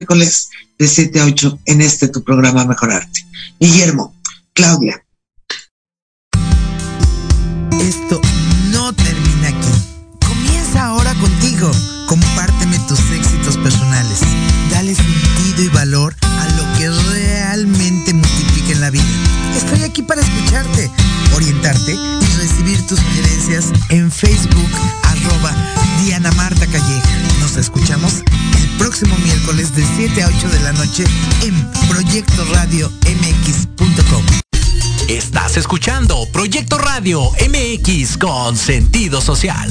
miércoles de 7 a 8 en este tu programa Mejorarte. Guillermo, Claudia. Esto no termina aquí. Comienza ahora contigo. Compárteme tus éxitos personales. Dale sentido y valor a lo que realmente multiplica en la vida. Estoy aquí para escucharte, orientarte y recibir tus sugerencias en Facebook, arroba Diana Marta Calleja. Nos escuchamos miércoles de 7 a 8 de la noche en Proyecto Radio MX.com. Estás escuchando Proyecto Radio MX con sentido social.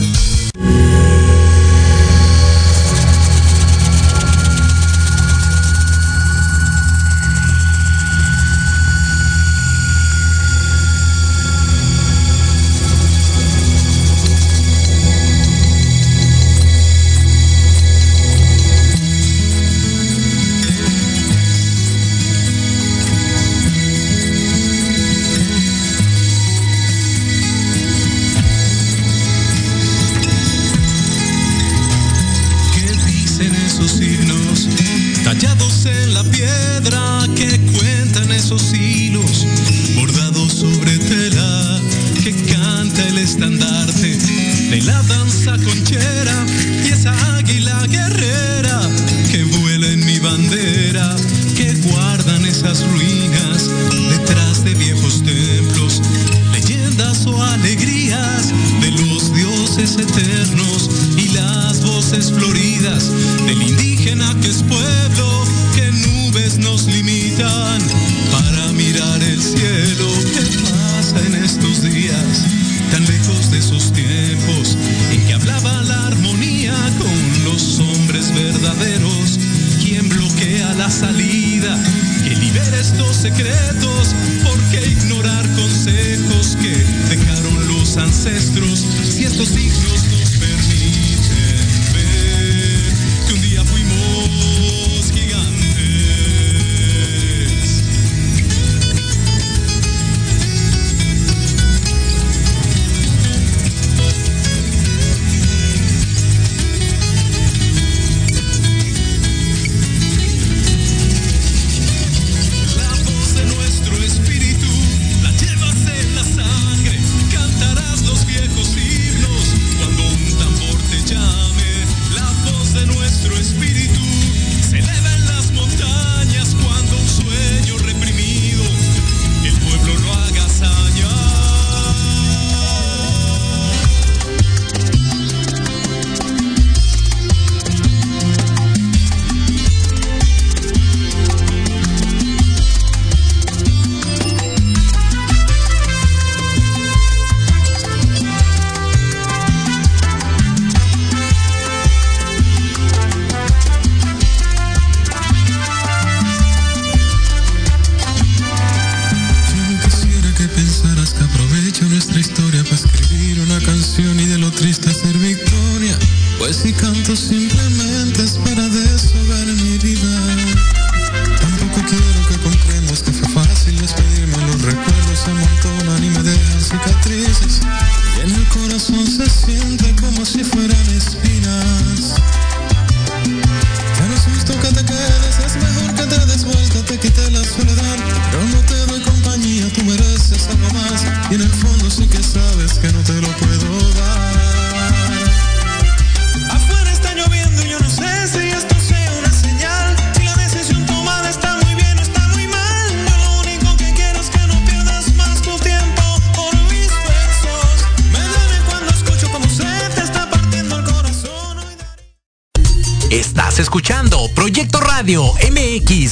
salida, que liberes estos secretos, porque ignorar consejos que dejaron los ancestros, si estos signos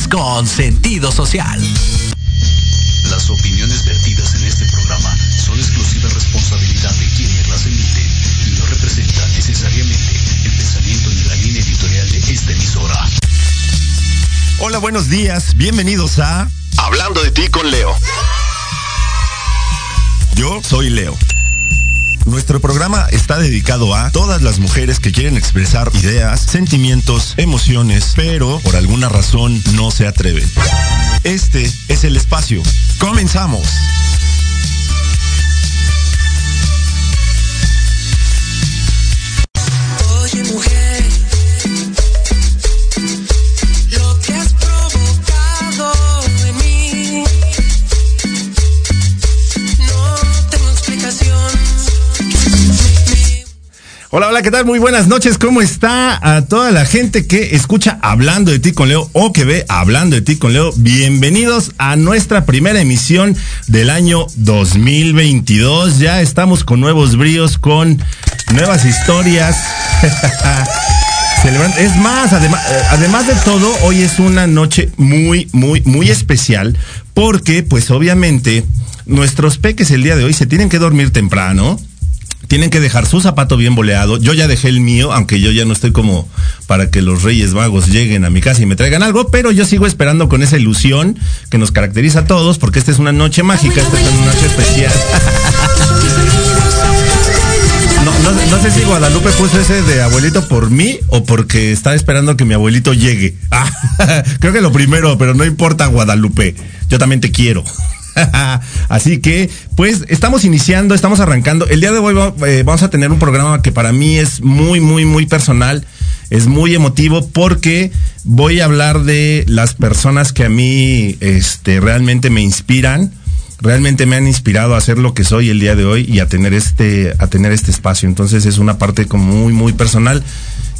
con sentido social. Las opiniones vertidas en este programa son exclusiva responsabilidad de quienes las emiten y no representan necesariamente el pensamiento ni la línea editorial de esta emisora. Hola, buenos días. Bienvenidos a Hablando de ti con Leo. Yo soy Leo. Nuestro programa está dedicado a todas las mujeres que quieren expresar ideas, sentimientos, emociones, pero por alguna razón no se atreven. Este es el espacio. Comenzamos. Hola, hola, ¿qué tal? Muy buenas noches. ¿Cómo está a toda la gente que escucha Hablando de ti con Leo o que ve Hablando de ti con Leo? Bienvenidos a nuestra primera emisión del año 2022. Ya estamos con nuevos bríos, con nuevas historias. Es más, además, eh, además de todo, hoy es una noche muy, muy, muy especial porque, pues obviamente, nuestros peques el día de hoy se tienen que dormir temprano tienen que dejar su zapato bien boleado. Yo ya dejé el mío, aunque yo ya no estoy como para que los Reyes Vagos lleguen a mi casa y me traigan algo, pero yo sigo esperando con esa ilusión que nos caracteriza a todos, porque esta es una noche mágica, esta es una noche especial. No, sé si Guadalupe puso ese de abuelito por mí o porque está esperando que mi abuelito llegue. creo que lo primero, pero no importa Guadalupe. Yo también te quiero. Así que, pues, estamos iniciando, estamos arrancando. El día de hoy eh, vamos a tener un programa que para mí es muy, muy, muy personal. Es muy emotivo porque voy a hablar de las personas que a mí este, realmente me inspiran realmente me han inspirado a hacer lo que soy el día de hoy y a tener este, a tener este espacio. Entonces es una parte como muy, muy personal.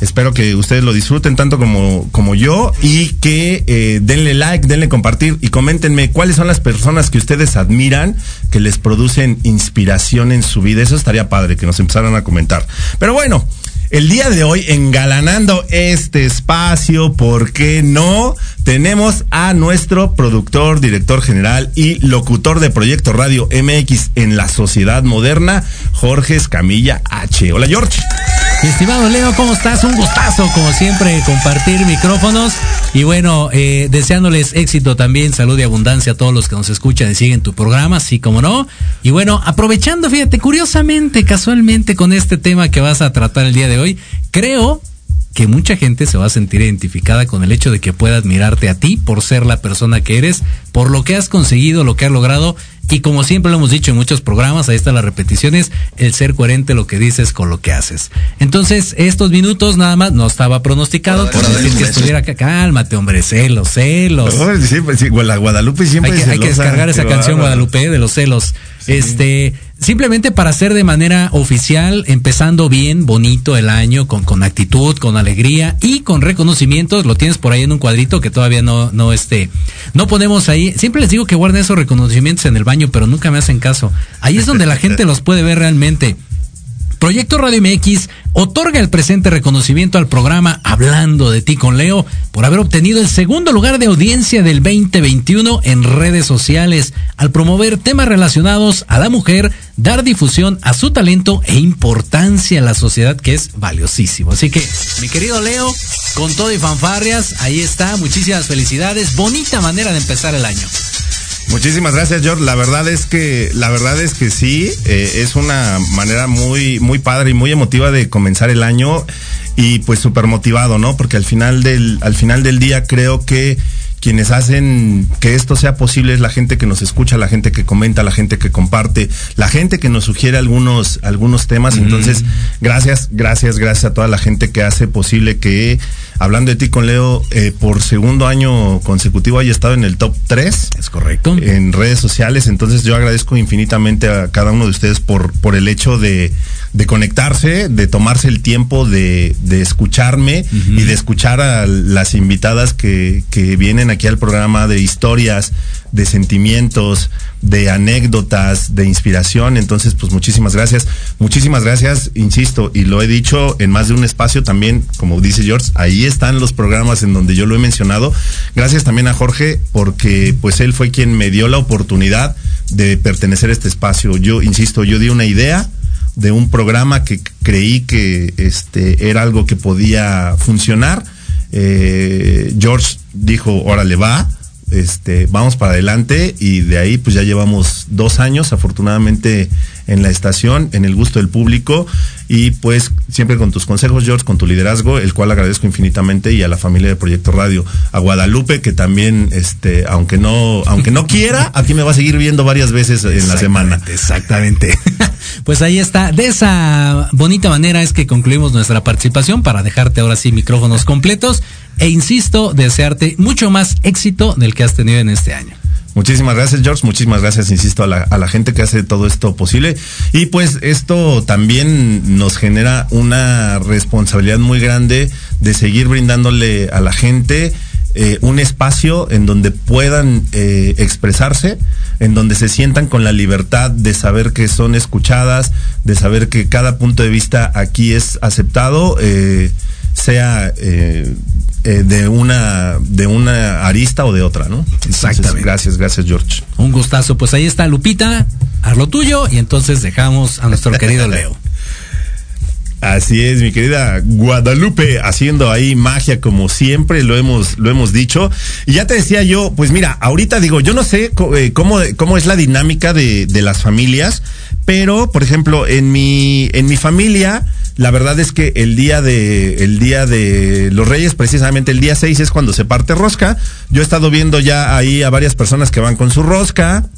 Espero que ustedes lo disfruten tanto como, como yo y que eh, denle like, denle compartir y coméntenme cuáles son las personas que ustedes admiran que les producen inspiración en su vida. Eso estaría padre que nos empezaran a comentar. Pero bueno, el día de hoy, engalanando este espacio, ¿por qué no? Tenemos a nuestro productor, director general y locutor de Proyecto Radio MX en la sociedad moderna, Jorge Escamilla H. Hola, George. Estimado Leo, ¿cómo estás? Un gustazo, como siempre, compartir micrófonos. Y bueno, eh, deseándoles éxito también, salud y abundancia a todos los que nos escuchan y siguen tu programa, así como no. Y bueno, aprovechando, fíjate, curiosamente, casualmente, con este tema que vas a tratar el día de hoy, creo que mucha gente se va a sentir identificada con el hecho de que pueda admirarte a ti por ser la persona que eres, por lo que has conseguido, lo que has logrado y como siempre lo hemos dicho en muchos programas, ahí están las repeticiones, el ser coherente lo que dices con lo que haces. Entonces, estos minutos nada más no estaba pronosticado por decir que estuviera acá. Cálmate, hombre, celos, celos. Sí, Guadalupe siempre hay que, hay que descargar esa canción Guadalupe de los celos. Este, simplemente para hacer de manera oficial, empezando bien, bonito el año, con, con actitud, con alegría y con reconocimientos. Lo tienes por ahí en un cuadrito que todavía no, no, este, no ponemos ahí. Siempre les digo que guarden esos reconocimientos en el baño, pero nunca me hacen caso. Ahí es donde la gente los puede ver realmente. Proyecto Radio MX otorga el presente reconocimiento al programa Hablando de ti con Leo por haber obtenido el segundo lugar de audiencia del 2021 en redes sociales al promover temas relacionados a la mujer, dar difusión a su talento e importancia en la sociedad que es valiosísimo. Así que, mi querido Leo, con todo y fanfarrias, ahí está, muchísimas felicidades, bonita manera de empezar el año. Muchísimas gracias, George. La verdad es que, la verdad es que sí, eh, es una manera muy, muy padre y muy emotiva de comenzar el año y pues súper motivado, ¿no? Porque al final del, al final del día creo que quienes hacen que esto sea posible es la gente que nos escucha, la gente que comenta, la gente que comparte, la gente que nos sugiere algunos, algunos temas. Entonces, gracias, gracias, gracias a toda la gente que hace posible que, hablando de ti con Leo, eh, por segundo año consecutivo haya estado en el top 3. Es correcto. En redes sociales. Entonces, yo agradezco infinitamente a cada uno de ustedes por, por el hecho de, de conectarse, de tomarse el tiempo de, de escucharme y de escuchar a las invitadas que, que vienen aquí al programa de historias, de sentimientos, de anécdotas, de inspiración. Entonces, pues muchísimas gracias. Muchísimas gracias, insisto, y lo he dicho en más de un espacio también, como dice George, ahí están los programas en donde yo lo he mencionado. Gracias también a Jorge, porque pues él fue quien me dio la oportunidad de pertenecer a este espacio. Yo, insisto, yo di una idea de un programa que creí que este era algo que podía funcionar. Eh, George dijo, órale, va, este, vamos para adelante y de ahí pues ya llevamos dos años afortunadamente en la estación, en el gusto del público y pues siempre con tus consejos, George, con tu liderazgo, el cual agradezco infinitamente y a la familia de Proyecto Radio, a Guadalupe que también, este, aunque no, aunque no quiera, aquí me va a seguir viendo varias veces en la semana. Exactamente. pues ahí está. De esa bonita manera es que concluimos nuestra participación para dejarte ahora sí micrófonos completos e insisto, desearte mucho más éxito del que has tenido en este año. Muchísimas gracias, George. Muchísimas gracias, insisto, a la, gente que hace todo esto posible. Y pues esto también nos genera una responsabilidad muy grande de seguir brindándole a la gente eh, un espacio en donde puedan eh, expresarse, en donde se sientan con la libertad de saber que son escuchadas, de saber que cada punto de vista aquí es aceptado, eh, sea de una de una arista o de otra, ¿no? Exactamente. Gracias, gracias George. Un gustazo. Pues ahí está Lupita, haz lo tuyo y entonces dejamos a nuestro querido Leo. Así es, mi querida Guadalupe, haciendo ahí magia como siempre, lo hemos, lo hemos dicho. Y ya te decía yo, pues mira, ahorita digo, yo no sé eh, cómo, cómo es la dinámica de, de las familias, pero, por ejemplo, en mi, en mi familia, la verdad es que el día de el día de los Reyes, precisamente el día 6 es cuando se parte rosca. Yo he estado viendo ya ahí a varias personas que van con su rosca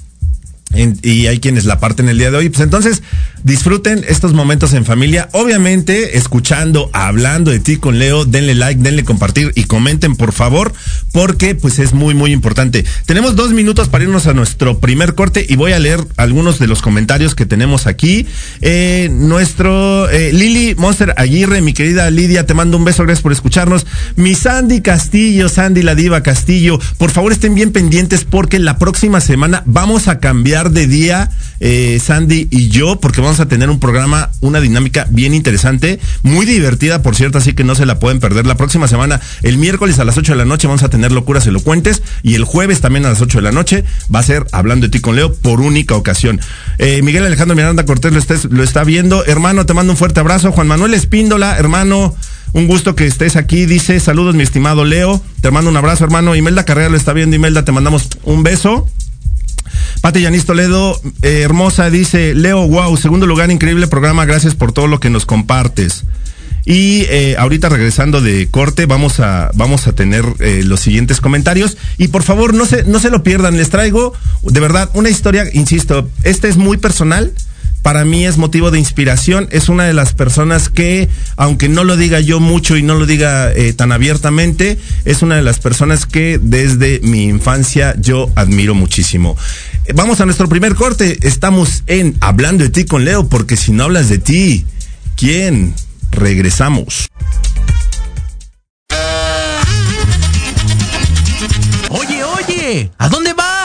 y hay quienes la parten el día de hoy. Pues entonces, disfruten estos momentos en familia. Obviamente, escuchando, hablando de ti con Leo, denle like, denle compartir y comenten, por favor, porque pues es muy, muy importante. Tenemos dos minutos para irnos a nuestro primer corte y voy a leer algunos de los comentarios que tenemos aquí. Eh, nuestro eh, Lili Monster Aguirre, mi querida Lidia, te mando un beso, gracias por escucharnos. Mi Sandy Castillo, Sandy la Diva Castillo, por favor estén bien pendientes porque la próxima semana vamos a cambiar de día, eh, Sandy y yo, porque vamos a tener un programa, una dinámica bien interesante, muy divertida, por cierto, así que no se la pueden perder. La próxima semana, el miércoles a las 8 de la noche, vamos a tener locuras elocuentes y el jueves también a las 8 de la noche va a ser Hablando de ti con Leo por única ocasión. Eh, Miguel Alejandro Miranda Cortés lo, lo está viendo. Hermano, te mando un fuerte abrazo. Juan Manuel Espíndola, hermano. Un gusto que estés aquí. Dice, saludos mi estimado Leo. Te mando un abrazo, hermano. Imelda Carrera lo está viendo. Imelda, te mandamos un beso. Pati Yanis Toledo, eh, hermosa, dice, Leo, wow, segundo lugar, increíble programa, gracias por todo lo que nos compartes. Y eh, ahorita regresando de corte, vamos a, vamos a tener eh, los siguientes comentarios. Y por favor, no se, no se lo pierdan, les traigo de verdad una historia, insisto, esta es muy personal para mí es motivo de inspiración. Es una de las personas que, aunque no lo diga yo mucho y no lo diga eh, tan abiertamente, es una de las personas que desde mi infancia yo admiro muchísimo. Vamos a nuestro primer corte. Estamos en Hablando de ti con Leo, porque si no hablas de ti, ¿quién? Regresamos. Oye, oye, ¿a dónde vas?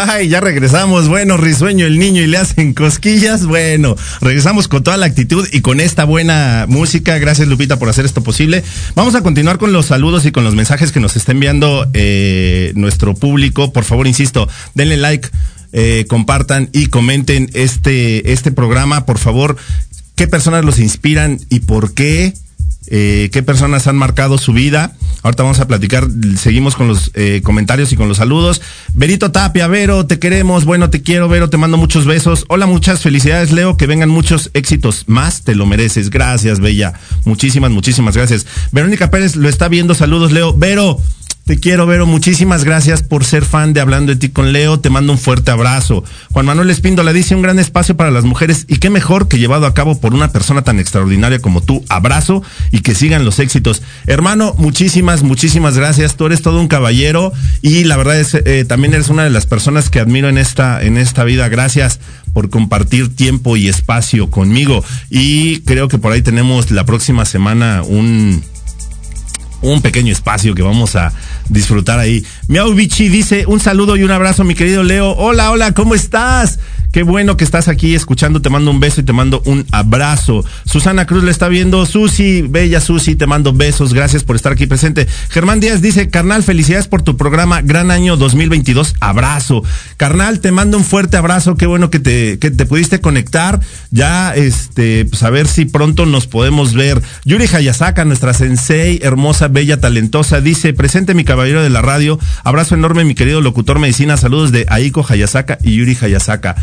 Ay, ya regresamos. Bueno, risueño el niño y le hacen cosquillas. Bueno, regresamos con toda la actitud y con esta buena música. Gracias, Lupita, por hacer esto posible. Vamos a continuar con los saludos y con los mensajes que nos está enviando eh, nuestro público. Por favor, insisto, denle like, eh, compartan y comenten este, este programa. Por favor, ¿qué personas los inspiran y por qué? Eh, qué personas han marcado su vida. Ahorita vamos a platicar, seguimos con los eh, comentarios y con los saludos. Berito Tapia, Vero, te queremos, bueno, te quiero, Vero, te mando muchos besos. Hola, muchas felicidades, Leo, que vengan muchos éxitos más, te lo mereces. Gracias, Bella. Muchísimas, muchísimas gracias. Verónica Pérez lo está viendo, saludos, Leo. Vero, te quiero, Vero. Muchísimas gracias por ser fan de Hablando de ti con Leo. Te mando un fuerte abrazo. Juan Manuel Espíndola dice un gran espacio para las mujeres y qué mejor que llevado a cabo por una persona tan extraordinaria como tú. Abrazo y que sigan los éxitos. Hermano, muchísimas, muchísimas gracias. Tú eres todo un caballero y la verdad es, eh, también eres una de las personas que admiro en esta, en esta vida. Gracias por compartir tiempo y espacio conmigo. Y creo que por ahí tenemos la próxima semana un, un pequeño espacio que vamos a disfrutar ahí. Miau Bichi dice un saludo y un abrazo, mi querido Leo. Hola, hola, ¿cómo estás? Qué bueno que estás aquí escuchando. Te mando un beso y te mando un abrazo. Susana Cruz le está viendo. Susi, bella Susi, te mando besos. Gracias por estar aquí presente. Germán Díaz dice, carnal, felicidades por tu programa. Gran año 2022. Abrazo. Carnal, te mando un fuerte abrazo. Qué bueno que te, que te pudiste conectar. Ya, este, pues a ver si pronto nos podemos ver. Yuri Hayasaka, nuestra sensei, hermosa, bella, talentosa, dice, presente mi caballero de la radio. Abrazo enorme, mi querido locutor medicina. Saludos de Aiko Hayasaka y Yuri Hayasaka.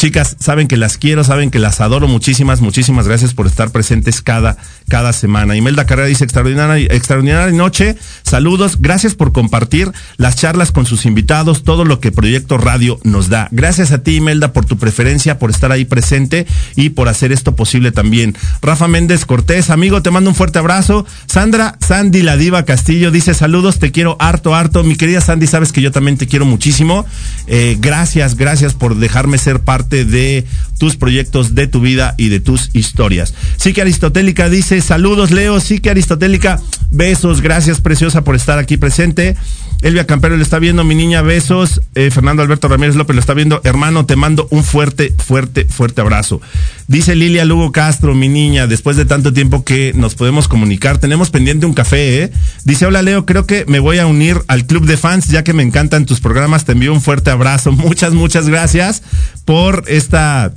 Chicas, saben que las quiero, saben que las adoro. Muchísimas, muchísimas gracias por estar presentes cada, cada semana. Imelda Carrera dice extraordinaria, extraordinaria noche. Saludos. Gracias por compartir las charlas con sus invitados, todo lo que Proyecto Radio nos da. Gracias a ti, Imelda, por tu preferencia, por estar ahí presente y por hacer esto posible también. Rafa Méndez Cortés, amigo, te mando un fuerte abrazo. Sandra Sandy La Diva Castillo dice saludos, te quiero harto, harto. Mi querida Sandy, sabes que yo también te quiero muchísimo. Eh, gracias, gracias por dejarme ser parte de tus proyectos, de tu vida y de tus historias. Sí que Aristotélica dice, saludos Leo, sí que Aristotélica, besos, gracias preciosa por estar aquí presente. Elvia Campero le está viendo, mi niña, besos. Eh, Fernando Alberto Ramírez López lo está viendo. Hermano, te mando un fuerte, fuerte, fuerte abrazo. Dice Lilia Lugo Castro, mi niña, después de tanto tiempo que nos podemos comunicar, tenemos pendiente un café, ¿eh? Dice, hola Leo, creo que me voy a unir al club de fans, ya que me encantan tus programas. Te envío un fuerte abrazo. Muchas, muchas gracias por esta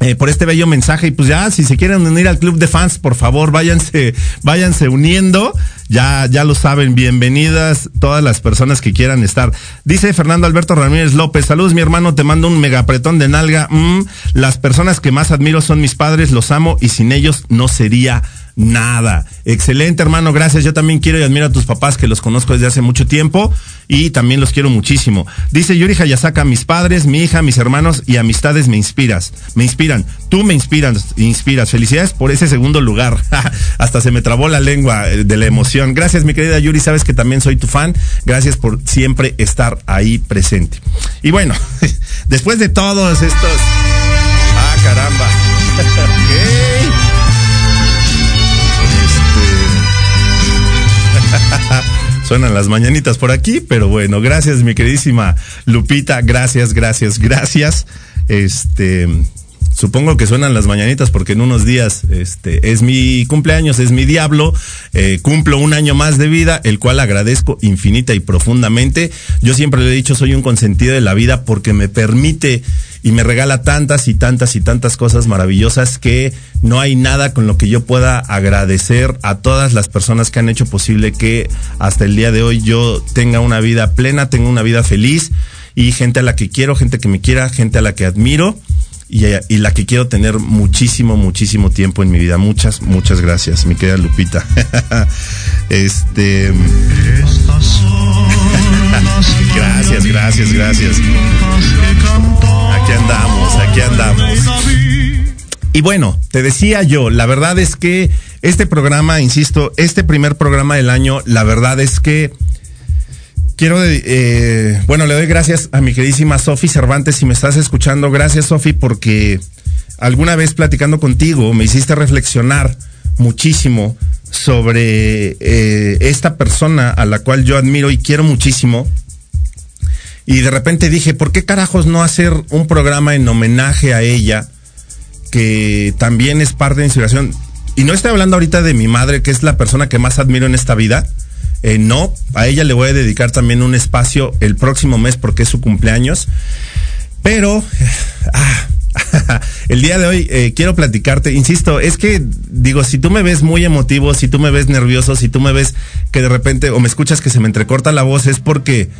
eh, por este bello mensaje. Y pues ya si se quieren unir al club de fans por favor váyanse váyanse uniendo. Ya ya lo saben bienvenidas todas las personas que quieran estar. Dice Fernando Alberto Ramírez López saludos mi hermano te mando un megapretón de nalga. Mm, las personas que más admiro son mis padres los amo y sin ellos no sería nada. Excelente, hermano, gracias. Yo también quiero y admiro a tus papás que los conozco desde hace mucho tiempo y también los quiero muchísimo. Dice Yuri Hayasaka, mis padres, mi hija, mis hermanos y amistades me inspiras. Me inspiran. Tú me inspiras, inspiras. Felicidades por ese segundo lugar. Hasta se me trabó la lengua de la emoción. Gracias, mi querida Yuri. Sabes que también soy tu fan. Gracias por siempre estar ahí presente. Y bueno, después de todos estos... Ah, caramba. Suenan las mañanitas por aquí, pero bueno, gracias mi queridísima Lupita, gracias, gracias, gracias. Este, supongo que suenan las mañanitas porque en unos días este es mi cumpleaños, es mi diablo, eh, cumplo un año más de vida, el cual agradezco infinita y profundamente. Yo siempre le he dicho, soy un consentido de la vida porque me permite y me regala tantas y tantas y tantas cosas maravillosas que no hay nada con lo que yo pueda agradecer a todas las personas que han hecho posible que hasta el día de hoy yo tenga una vida plena, tenga una vida feliz y gente a la que quiero, gente que me quiera, gente a la que admiro y, la que quiero tener muchísimo, muchísimo tiempo en mi vida. Muchas, muchas gracias, mi querida Lupita. este. Gracias, gracias, gracias. Aquí andamos, aquí andamos. Y bueno, te decía yo, la verdad es que este programa, insisto, este primer programa del año, la verdad es que quiero, eh, bueno, le doy gracias a mi queridísima Sofi Cervantes, si me estás escuchando. Gracias, Sofi, porque alguna vez platicando contigo me hiciste reflexionar muchísimo sobre eh, esta persona a la cual yo admiro y quiero muchísimo. Y de repente dije, ¿por qué carajos no hacer un programa en homenaje a ella? Que también es parte de inspiración. Y no estoy hablando ahorita de mi madre, que es la persona que más admiro en esta vida. Eh, no, a ella le voy a dedicar también un espacio el próximo mes porque es su cumpleaños. Pero, ah, el día de hoy eh, quiero platicarte, insisto, es que digo, si tú me ves muy emotivo, si tú me ves nervioso, si tú me ves que de repente o me escuchas que se me entrecorta la voz, es porque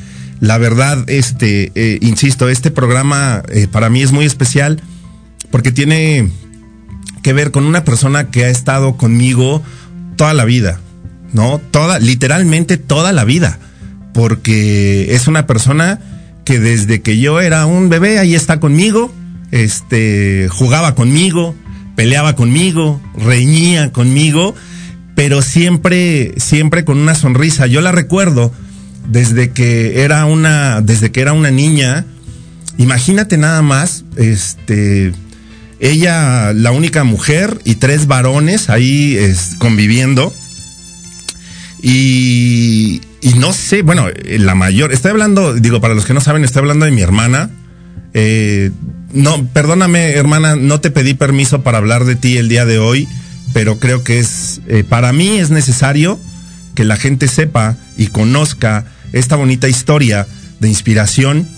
la verdad, este, eh, insisto, este programa eh, para mí es muy especial porque tiene que ver con una persona que ha estado conmigo toda la vida, ¿no? Toda, literalmente toda la vida, porque es una persona que desde que yo era un bebé ahí está conmigo, este, jugaba conmigo, peleaba conmigo, reñía conmigo, pero siempre, siempre con una sonrisa. Yo la recuerdo desde que era una, desde que era una niña. Imagínate nada más, este, ella, la única mujer y tres varones ahí conviviendo. Y, y no sé, bueno, la mayor, estoy hablando, digo, para los que no saben, estoy hablando de mi hermana. Eh, no, perdóname, hermana, no te pedí permiso para hablar de ti el día de hoy, pero creo que es, eh, para mí es necesario que la gente sepa y conozca esta bonita historia de inspiración.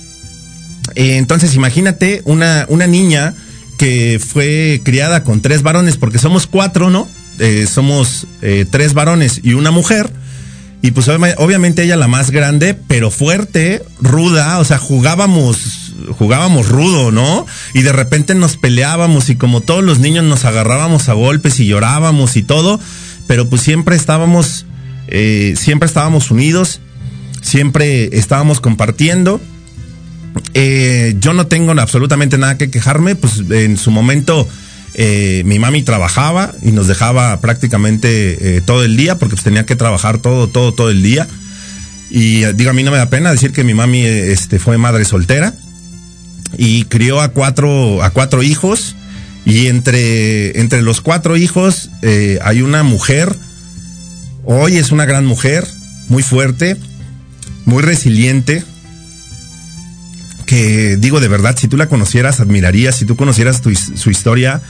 Eh, entonces, imagínate una, una niña que fue criada con tres varones, porque somos cuatro, ¿no? Eh, somos tres varones y una mujer. Y pues obviamente ella la más grande, pero fuerte, ruda, o sea, jugábamos, jugábamos rudo, ¿no? Y de repente nos peleábamos y como todos los niños nos agarrábamos a golpes y llorábamos y todo, pero pues siempre estábamos, eh, siempre estábamos unidos, siempre estábamos compartiendo. Eh, yo no tengo absolutamente nada que quejarme, pues en su momento eh, mi mami trabajaba y nos dejaba prácticamente todo el día porque pues, tenía que trabajar todo, todo, todo el día. Y digo, a mí no me da pena decir que mi mami este, fue madre soltera y crió a cuatro, a cuatro hijos. Y entre, entre los cuatro hijos eh, hay una mujer, hoy es una gran mujer, muy fuerte, muy resiliente, que digo de verdad, si tú la conocieras, admirarías, si tú conocieras su historia,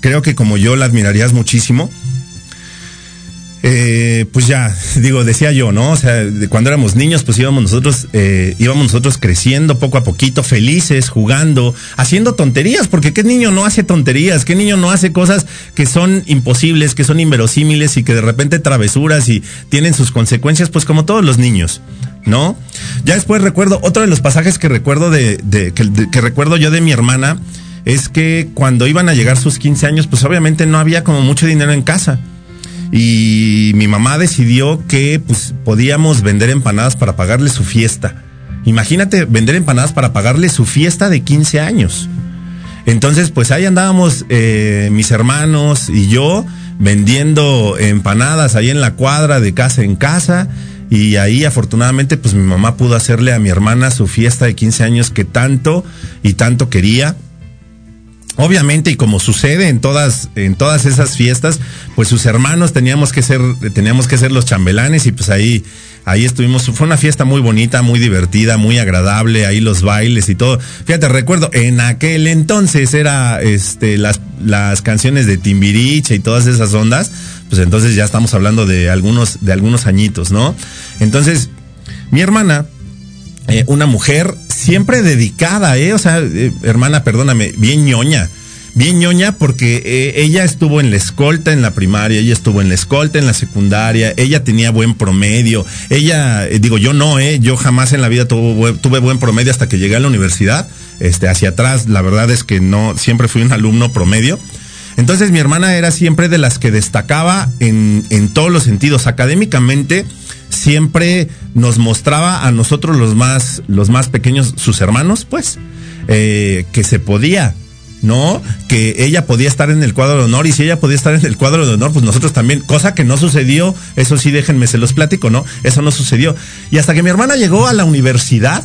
creo que como yo la admirarías muchísimo. Eh, pues ya, digo, decía yo, ¿no? O sea, cuando éramos niños, pues íbamos nosotros, eh, íbamos nosotros creciendo poco a poquito, felices, jugando, haciendo tonterías, porque qué niño no hace tonterías, qué niño no hace cosas que son imposibles, que son inverosímiles y que de repente travesuras y tienen sus consecuencias, pues como todos los niños, ¿no? Ya después recuerdo, otro de los pasajes que recuerdo de, de, que recuerdo yo de mi hermana, es que cuando iban a llegar sus 15 años, pues obviamente no había como mucho dinero en casa. Y mi mamá decidió que pues podíamos vender empanadas para pagarle su fiesta. Imagínate vender empanadas para pagarle su fiesta de 15 años. Entonces, pues ahí andábamos eh, mis hermanos y yo vendiendo empanadas ahí en la cuadra de casa en casa. Y ahí afortunadamente pues mi mamá pudo hacerle a mi hermana su fiesta de 15 años que tanto y tanto quería. Obviamente, y como sucede en todas, en todas esas fiestas, pues sus hermanos teníamos que ser, teníamos que ser los chambelanes, y pues ahí, ahí estuvimos. Fue una fiesta muy bonita, muy divertida, muy agradable, ahí los bailes y todo. Fíjate, recuerdo, en aquel entonces era este las, las canciones de Timbiriche y todas esas ondas, pues entonces ya estamos hablando de algunos, de algunos añitos, ¿no? Entonces, mi hermana, eh, una mujer siempre dedicada, ¿eh? O sea, eh, hermana, perdóname, bien ñoña. Bien ñoña porque eh, ella estuvo en la escolta en la primaria, ella estuvo en la escolta en la secundaria, ella tenía buen promedio. Ella, eh, digo, yo no, ¿eh? Yo jamás en la vida tuve, tuve buen promedio hasta que llegué a la universidad. este, hacia atrás, la verdad es que no, siempre fui un alumno promedio. Entonces mi hermana era siempre de las que destacaba en, en todos los sentidos. Académicamente siempre nos mostraba a nosotros los más, los más pequeños, sus hermanos, pues, eh, que se podía. ¿no? Que ella podía estar en el cuadro de honor y si ella podía estar en el cuadro de honor, pues nosotros también, cosa que no sucedió, eso sí déjenme se los platico, ¿no? Eso no sucedió. Y hasta que mi hermana llegó a la universidad,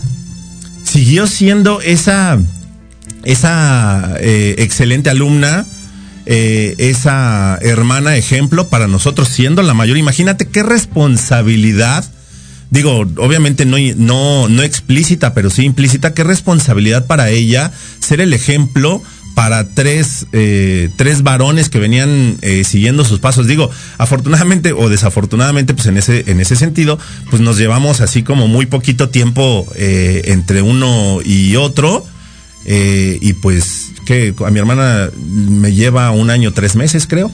siguió siendo esa, esa eh, excelente alumna, eh, esa hermana ejemplo para nosotros siendo la mayor. Imagínate qué responsabilidad, digo, obviamente no, no, no explícita, pero sí implícita, qué responsabilidad para ella ser el ejemplo para tres, eh, tres varones que venían eh, siguiendo sus pasos. Digo, afortunadamente o desafortunadamente, pues en ese, en ese sentido, pues nos llevamos así como muy poquito tiempo eh, entre uno y otro. eh, y pues que a mi hermana me lleva un año, tres meses, creo.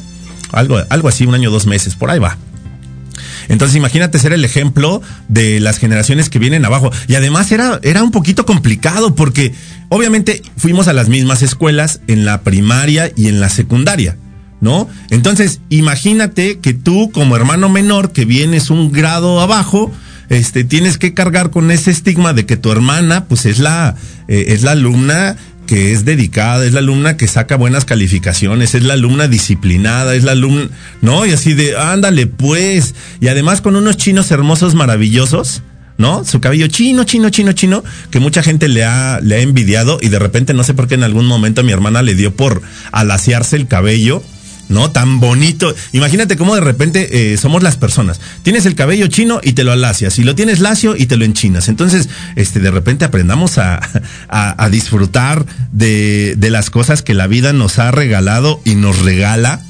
Algo, algo así, un año, dos meses, por ahí va. Entonces imagínate ser el ejemplo de las generaciones que vienen abajo. Y además era, era un poquito complicado porque obviamente fuimos a las mismas escuelas en la primaria y en la secundaria. ¿No? Entonces, imagínate que tú como hermano menor que vienes un grado abajo, este, tienes que cargar con ese estigma de que tu hermana, pues es la, eh, es la alumna que es dedicada, es la alumna que saca buenas calificaciones, es la alumna disciplinada, es la alumna, ¿no? Y así de, ándale pues, y además con unos chinos hermosos, maravillosos, ¿no? Su cabello chino, chino, chino, chino, que mucha gente le ha, le ha envidiado y de repente no sé por qué en algún momento mi hermana le dio por alaciarse el cabello. ¿No? Tan bonito. Imagínate cómo de repente eh, somos las personas. Tienes el cabello chino y te lo alacias, y lo tienes lacio y te lo enchinas. Entonces, este, de repente aprendamos a, a, a disfrutar de, de las cosas que la vida nos ha regalado y nos regala.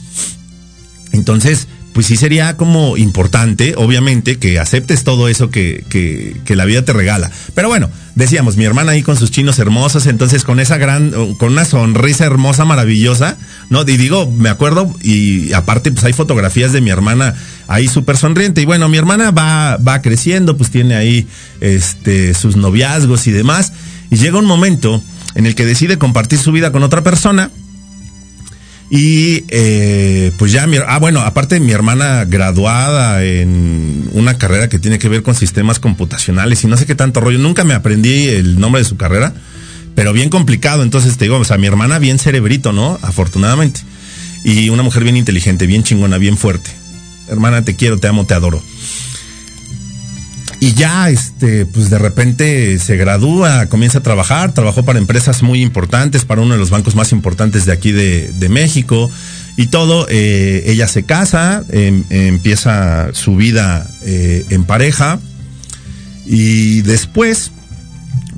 Entonces, pues sí sería como importante, obviamente, que aceptes todo eso que, que, la vida te regala. Pero bueno, decíamos, mi hermana ahí con sus chinos hermosos, entonces con esa gran, con una sonrisa hermosa, maravillosa, ¿no? Y digo, me acuerdo, y aparte, pues hay fotografías de mi hermana ahí súper sonriente. Y bueno, mi hermana va, va creciendo, pues tiene ahí este, sus noviazgos y demás. Y llega un momento en el que decide compartir su vida con otra persona y eh, pues ya, mi, ah, bueno, aparte mi hermana graduada en una carrera que tiene que ver con sistemas computacionales y no sé qué tanto rollo. Nunca me aprendí el nombre de su carrera, pero bien complicado. Entonces te digo, o sea, mi hermana bien cerebrito, ¿no? Afortunadamente. Y una mujer bien inteligente, bien chingona, bien fuerte. Hermana, te quiero, te amo, te adoro. Y ya, este, pues de repente se gradúa, comienza a trabajar, trabajó para empresas muy importantes, para uno de los bancos más importantes de aquí de, México y todo. Eh, ella se casa, eh, empieza su vida eh, en pareja y después,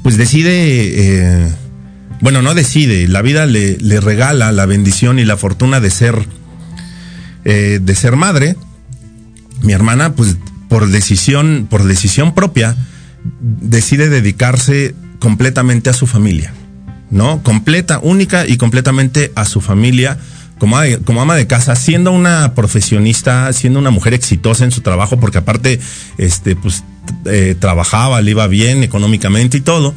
pues decide, bueno, no decide, la vida le, le, regala la bendición y la fortuna de ser, de ser madre. Mi hermana, pues por decisión, por decisión propia, decide dedicarse completamente a su familia, ¿no? Completa, única y completamente a su familia como, como ama de casa, siendo una profesionista, siendo una mujer exitosa en su trabajo, porque aparte, este, pues, eh, trabajaba, le iba bien económicamente y todo.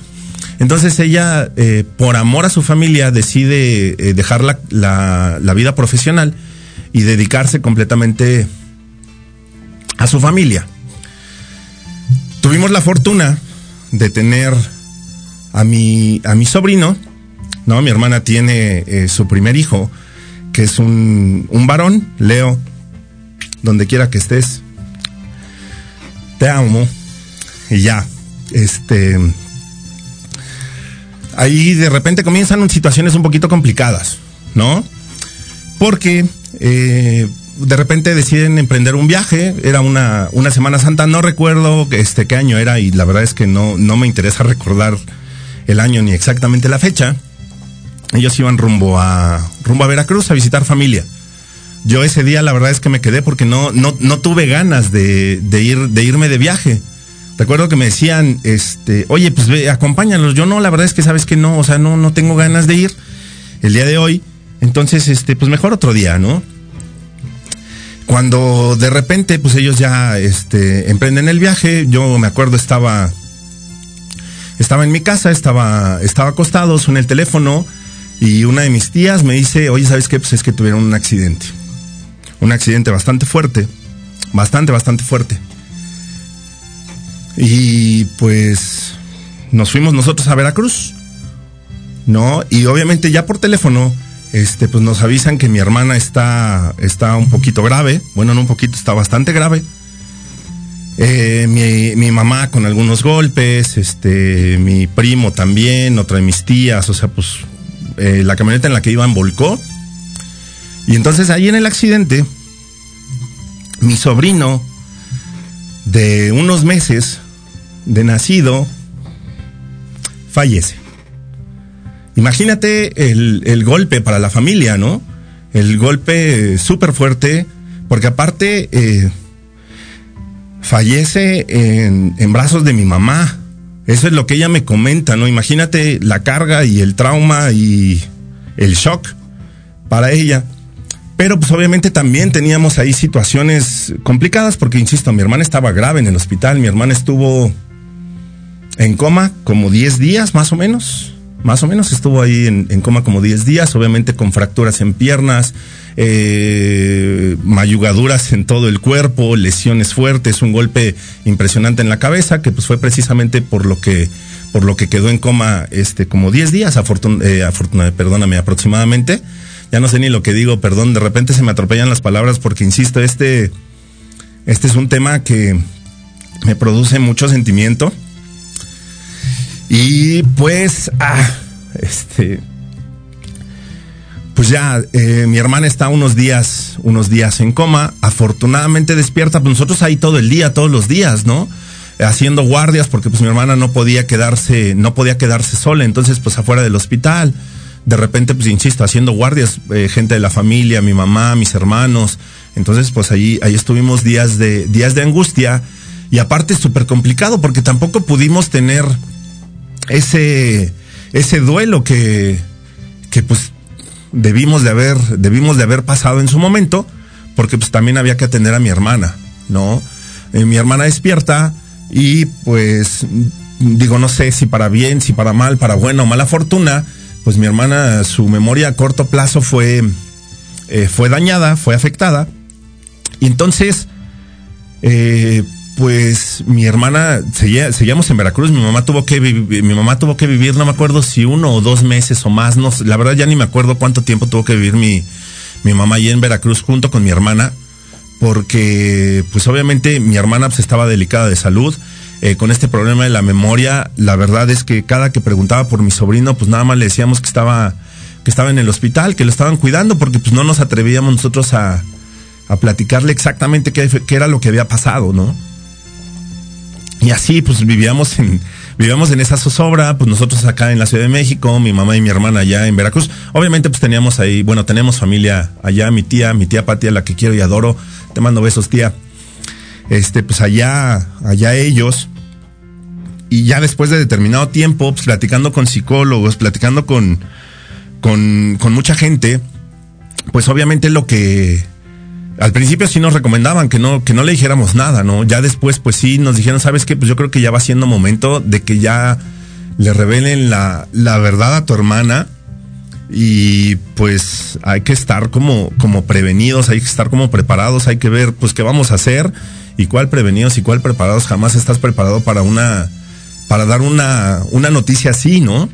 Entonces ella, eh, por amor a su familia, decide eh, dejar la, la, la vida profesional y dedicarse completamente a su familia. Tuvimos la fortuna de tener a mi, a mi sobrino, ¿no? Mi hermana tiene eh, su primer hijo, que es un, un varón, Leo, donde quiera que estés. Te amo. Y ya, este. Ahí de repente comienzan situaciones un poquito complicadas, ¿no? Porque eh, de repente deciden emprender un viaje, era una, una Semana Santa, no recuerdo este, qué año era y la verdad es que no, no me interesa recordar el año ni exactamente la fecha. Ellos iban rumbo a, rumbo a Veracruz a visitar familia. Yo ese día la verdad es que me quedé porque no, no, no tuve ganas de, de, ir, de irme de viaje. Recuerdo que me decían, este, oye, pues ve, acompáñanos. Yo no, la verdad es que sabes que no, o sea, no, no tengo ganas de ir el día de hoy. Entonces, este, pues mejor otro día, ¿no? Cuando de repente, pues ellos ya este, emprenden el viaje, yo me acuerdo estaba estaba en mi casa, estaba, estaba acostado, suena el teléfono y una de mis tías me dice, oye, ¿sabes qué? Pues es que tuvieron un accidente. Un accidente bastante fuerte, bastante, bastante fuerte. Y pues nos fuimos nosotros a Veracruz, ¿no? Y obviamente ya por teléfono, este, pues nos avisan que mi hermana está, está un poquito grave, bueno, no un poquito, está bastante grave. Eh, mi, mi mamá con algunos golpes, este, mi primo también, otra de mis tías, o sea, pues eh, la camioneta en la que iban volcó. Y entonces ahí en el accidente, mi sobrino de unos meses de nacido fallece. Imagínate el, el golpe para la familia, ¿no? El golpe súper fuerte, porque aparte eh, fallece en, en brazos de mi mamá. Eso es lo que ella me comenta, ¿no? Imagínate la carga y el trauma y el shock para ella. Pero pues obviamente también teníamos ahí situaciones complicadas porque, insisto, mi hermana estaba grave en el hospital, mi hermana estuvo en coma como 10 días más o menos. Más o menos estuvo ahí en, coma como 10 días, obviamente con fracturas en piernas, eh, mayugaduras en todo el cuerpo, lesiones fuertes, un golpe impresionante en la cabeza, que pues fue precisamente por lo que, por lo que quedó en coma este, como 10 días, afortun eh, perdóname, aproximadamente. Ya no sé ni lo que digo, perdón, de repente se me atropellan las palabras porque, insisto, este, este es un tema que me produce mucho sentimiento. Y pues, ah, este, pues ya, eh, mi hermana está unos días, unos días en coma, afortunadamente despierta, pues nosotros ahí todo el día, todos los días, ¿no? Haciendo guardias porque pues mi hermana no podía quedarse, no podía quedarse sola, entonces pues afuera del hospital, de repente pues insisto, haciendo guardias, eh, gente de la familia, mi mamá, mis hermanos, entonces pues ahí, ahí estuvimos días de, días de angustia. Y aparte súper complicado porque tampoco pudimos tener ese, ese duelo que, que pues debimos de haber, debimos de haber pasado en su momento, porque pues también había que atender a mi hermana, ¿no? Eh, mi hermana despierta y pues digo, no sé si para bien, si para mal, para buena o mala fortuna, pues mi hermana, su memoria a corto plazo fue, eh, fue dañada, fue afectada. Y entonces, eh, pues mi hermana, seguía, seguíamos en Veracruz, mi mamá tuvo que vivir, mi mamá tuvo que vivir, no me acuerdo si uno o dos meses o más, no, la verdad ya ni me acuerdo cuánto tiempo tuvo que vivir mi, mi mamá allí en Veracruz junto con mi hermana, porque pues obviamente mi hermana pues, estaba delicada de salud, eh, con este problema de la memoria, la verdad es que cada que preguntaba por mi sobrino, pues nada más le decíamos que estaba, que estaba en el hospital, que lo estaban cuidando, porque pues no nos atrevíamos nosotros a, a platicarle exactamente qué, qué era lo que había pasado, ¿no? Y así, pues vivíamos en, vivíamos en esa zozobra, pues nosotros acá en la Ciudad de México, mi mamá y mi hermana allá en Veracruz. Obviamente, pues teníamos ahí, bueno, tenemos familia allá, mi tía, mi tía Patia, la que quiero y adoro. Te mando besos, tía. Este, pues allá, allá ellos. Y ya después de determinado tiempo, pues platicando con psicólogos, platicando con, con, con mucha gente, pues obviamente lo que, al principio sí nos recomendaban que no, que no le dijéramos nada, ¿no? Ya después, pues sí, nos dijeron, ¿sabes qué? Pues yo creo que ya va siendo momento de que ya le revelen la, la verdad a tu hermana. Y pues hay que estar como, como prevenidos, hay que estar como preparados, hay que ver pues qué vamos a hacer y cuál prevenidos y cuál preparados. Jamás estás preparado para una, para dar una, una noticia así, ¿no?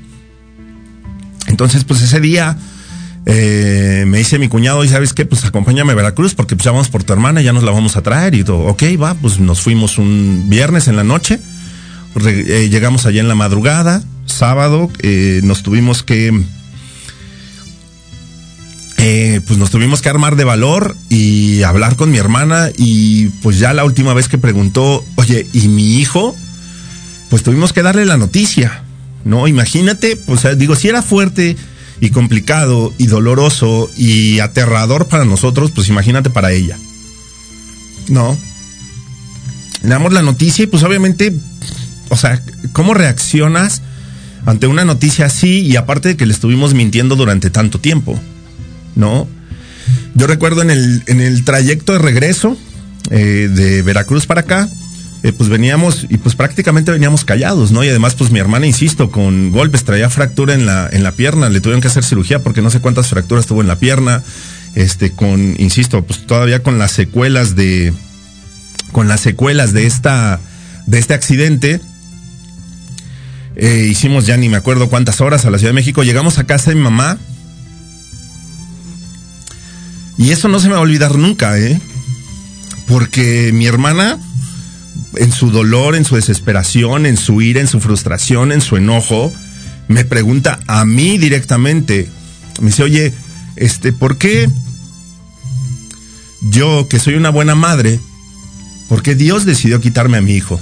Entonces, pues ese día, eh, me dice mi cuñado, y sabes qué, pues acompáñame a Veracruz porque pues ya vamos por tu hermana, ya nos la vamos a traer y todo. Ok, va, pues nos fuimos un viernes en la noche, eh, llegamos allá en la madrugada, sábado, eh, nos tuvimos que, eh, pues nos tuvimos que armar de valor y hablar con mi hermana y pues ya la última vez que preguntó, oye, ¿y mi hijo? Pues tuvimos que darle la noticia, ¿no? Imagínate, pues digo, si era fuerte y complicado y doloroso y aterrador para nosotros, pues imagínate para ella. ¿No? Le damos la noticia y pues obviamente, o sea, ¿cómo reaccionas ante una noticia así y aparte de que le estuvimos mintiendo durante tanto tiempo? ¿No? Yo recuerdo en el, en el trayecto de regreso eh, de Veracruz para acá, eh, pues veníamos y pues prácticamente veníamos callados, ¿no? Y además pues mi hermana, insisto, con golpes, traía fractura en la, en la pierna, le tuvieron que hacer cirugía porque no sé cuántas fracturas tuvo en la pierna, este, con, insisto, pues todavía con las secuelas de, con las secuelas de esta, de este accidente. Eh, hicimos ya ni me acuerdo cuántas horas a la Ciudad de México. Llegamos a casa de mi mamá. Y eso no se me va a olvidar nunca, ¿eh? Porque mi hermana, en su dolor, en su desesperación, en su ira, en su frustración, en su enojo, me pregunta a mí directamente. Me dice, oye, este, ¿por qué yo, que soy una buena madre, por qué Dios decidió quitarme a mi hijo?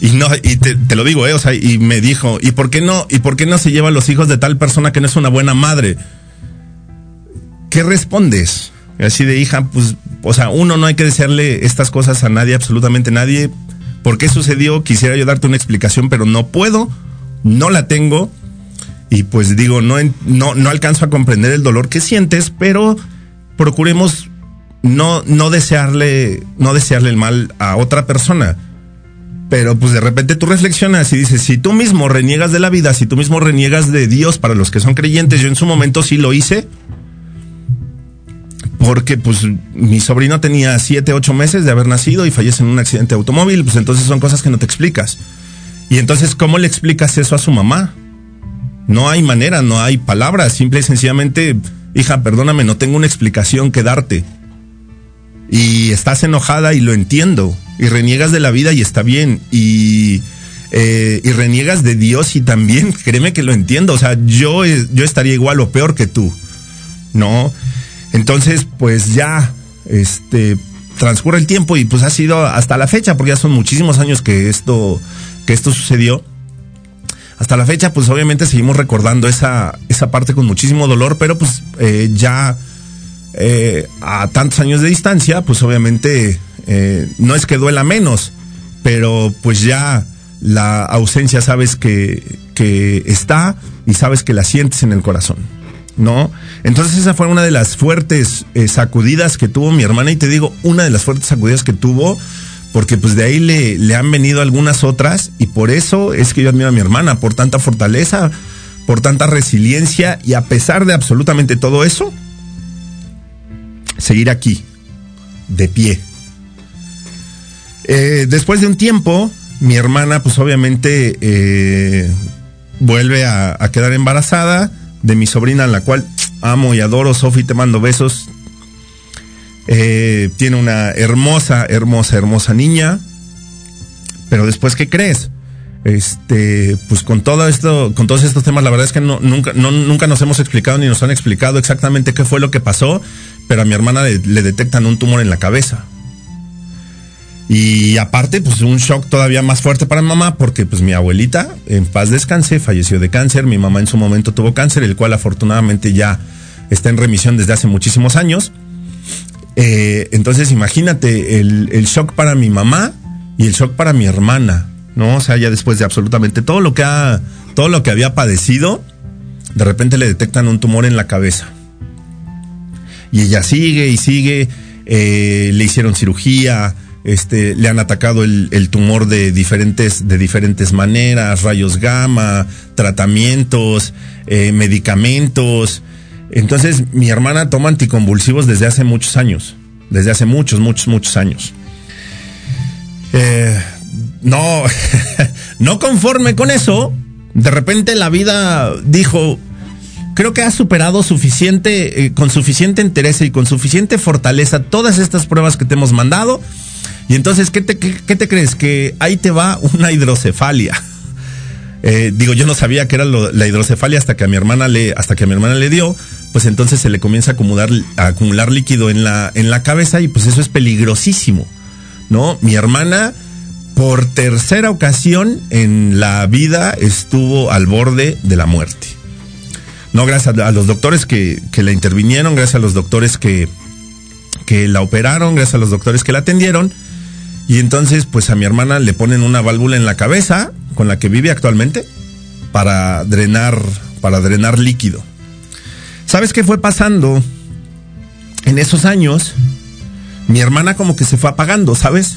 Y no, y te, lo digo, eh, o sea, y me dijo, ¿y por qué no, y por qué no se lleva los hijos de tal persona que no es una buena madre? ¿Qué respondes? Así de hija, pues, o sea, uno no hay que desearle estas cosas a nadie, absolutamente nadie. ¿Por qué sucedió? Quisiera yo darte una explicación, pero no puedo, no la tengo. Y pues digo, no, no, no alcanzo a comprender el dolor que sientes, pero procuremos no, no desearle, no desearle el mal a otra persona. Pero pues de repente tú reflexionas y dices, si tú mismo reniegas de la vida, si tú mismo reniegas de Dios para los que son creyentes, yo en su momento sí lo hice, porque pues mi sobrino tenía 7, 8 meses de haber nacido y fallece en un accidente de automóvil, pues entonces son cosas que no te explicas. Y entonces, ¿cómo le explicas eso a su mamá? No hay manera, no hay palabras, simple y sencillamente, hija, perdóname, no tengo una explicación que darte. Y estás enojada y lo entiendo, y reniegas de la vida y está bien, y, eh, y reniegas de Dios y también, créeme que lo entiendo, o sea, yo, yo estaría igual o peor que tú, ¿no? Entonces, pues ya, este, transcurre el tiempo y pues ha sido hasta la fecha, porque ya son muchísimos años que esto, que esto sucedió. Hasta la fecha, pues obviamente seguimos recordando esa, esa parte con muchísimo dolor, pero pues eh, ya eh, a tantos años de distancia, pues obviamente eh, no es que duela menos, pero pues ya la ausencia sabes que, que está y sabes que la sientes en el corazón. ¿No? Entonces esa fue una de las fuertes eh, sacudidas que tuvo mi hermana y te digo, una de las fuertes sacudidas que tuvo, porque pues de ahí le, han venido algunas otras y por eso es que yo admiro a mi hermana, por tanta fortaleza, por tanta resiliencia y a pesar de absolutamente todo eso, seguir aquí, de pie. Eh, después de un tiempo, mi hermana pues obviamente eh, vuelve a quedar embarazada de mi sobrina, la cual amo y adoro. Sofi, te mando besos. Eh, tiene una hermosa, hermosa, hermosa niña. Pero después, ¿qué crees? Este, pues con todo esto, con todos estos temas, la verdad es que no, nunca, no, nunca nos hemos explicado ni nos han explicado exactamente qué fue lo que pasó, pero a mi hermana le, le detectan un tumor en la cabeza. Y aparte, pues un shock todavía más fuerte para mi mamá, porque pues mi abuelita, en paz descanse, falleció de cáncer. Mi mamá en su momento tuvo cáncer, el cual afortunadamente ya está en remisión desde hace muchísimos años. Eh, entonces, imagínate el, shock para mi mamá y el shock para mi hermana, ¿no? O sea, ya después de absolutamente todo lo que ha, todo lo que había padecido, de repente le detectan un tumor en la cabeza. Y ella sigue y sigue, eh, le hicieron cirugía, este, le han atacado el, tumor de diferentes, de diferentes maneras, rayos gamma, tratamientos, eh, medicamentos. Entonces, mi hermana toma anticonvulsivos desde hace muchos años, desde hace muchos, muchos, muchos años. Eh, no, no conforme con eso, de repente la vida dijo, creo que has superado suficiente, eh, con suficiente interés y con suficiente fortaleza todas estas pruebas que te hemos mandado. Y entonces, ¿qué te, qué, qué te crees? Que ahí te va una hidrocefalia. Eh, digo, yo no sabía que era la hidrocefalia hasta que a mi hermana le, hasta que a mi hermana le dio, pues entonces se le comienza a acumular, a acumular líquido en la, en la cabeza y pues eso es peligrosísimo, ¿no? Mi hermana, por tercera ocasión en la vida, estuvo al borde de la muerte. No, gracias a, los doctores que, que la intervinieron, gracias a los doctores que, que la operaron, gracias a los doctores que la atendieron. Y entonces, pues a mi hermana le ponen una válvula en la cabeza con la que vive actualmente para drenar, para drenar líquido. ¿Sabes qué fue pasando? En esos años, mi hermana como que se fue apagando, ¿sabes?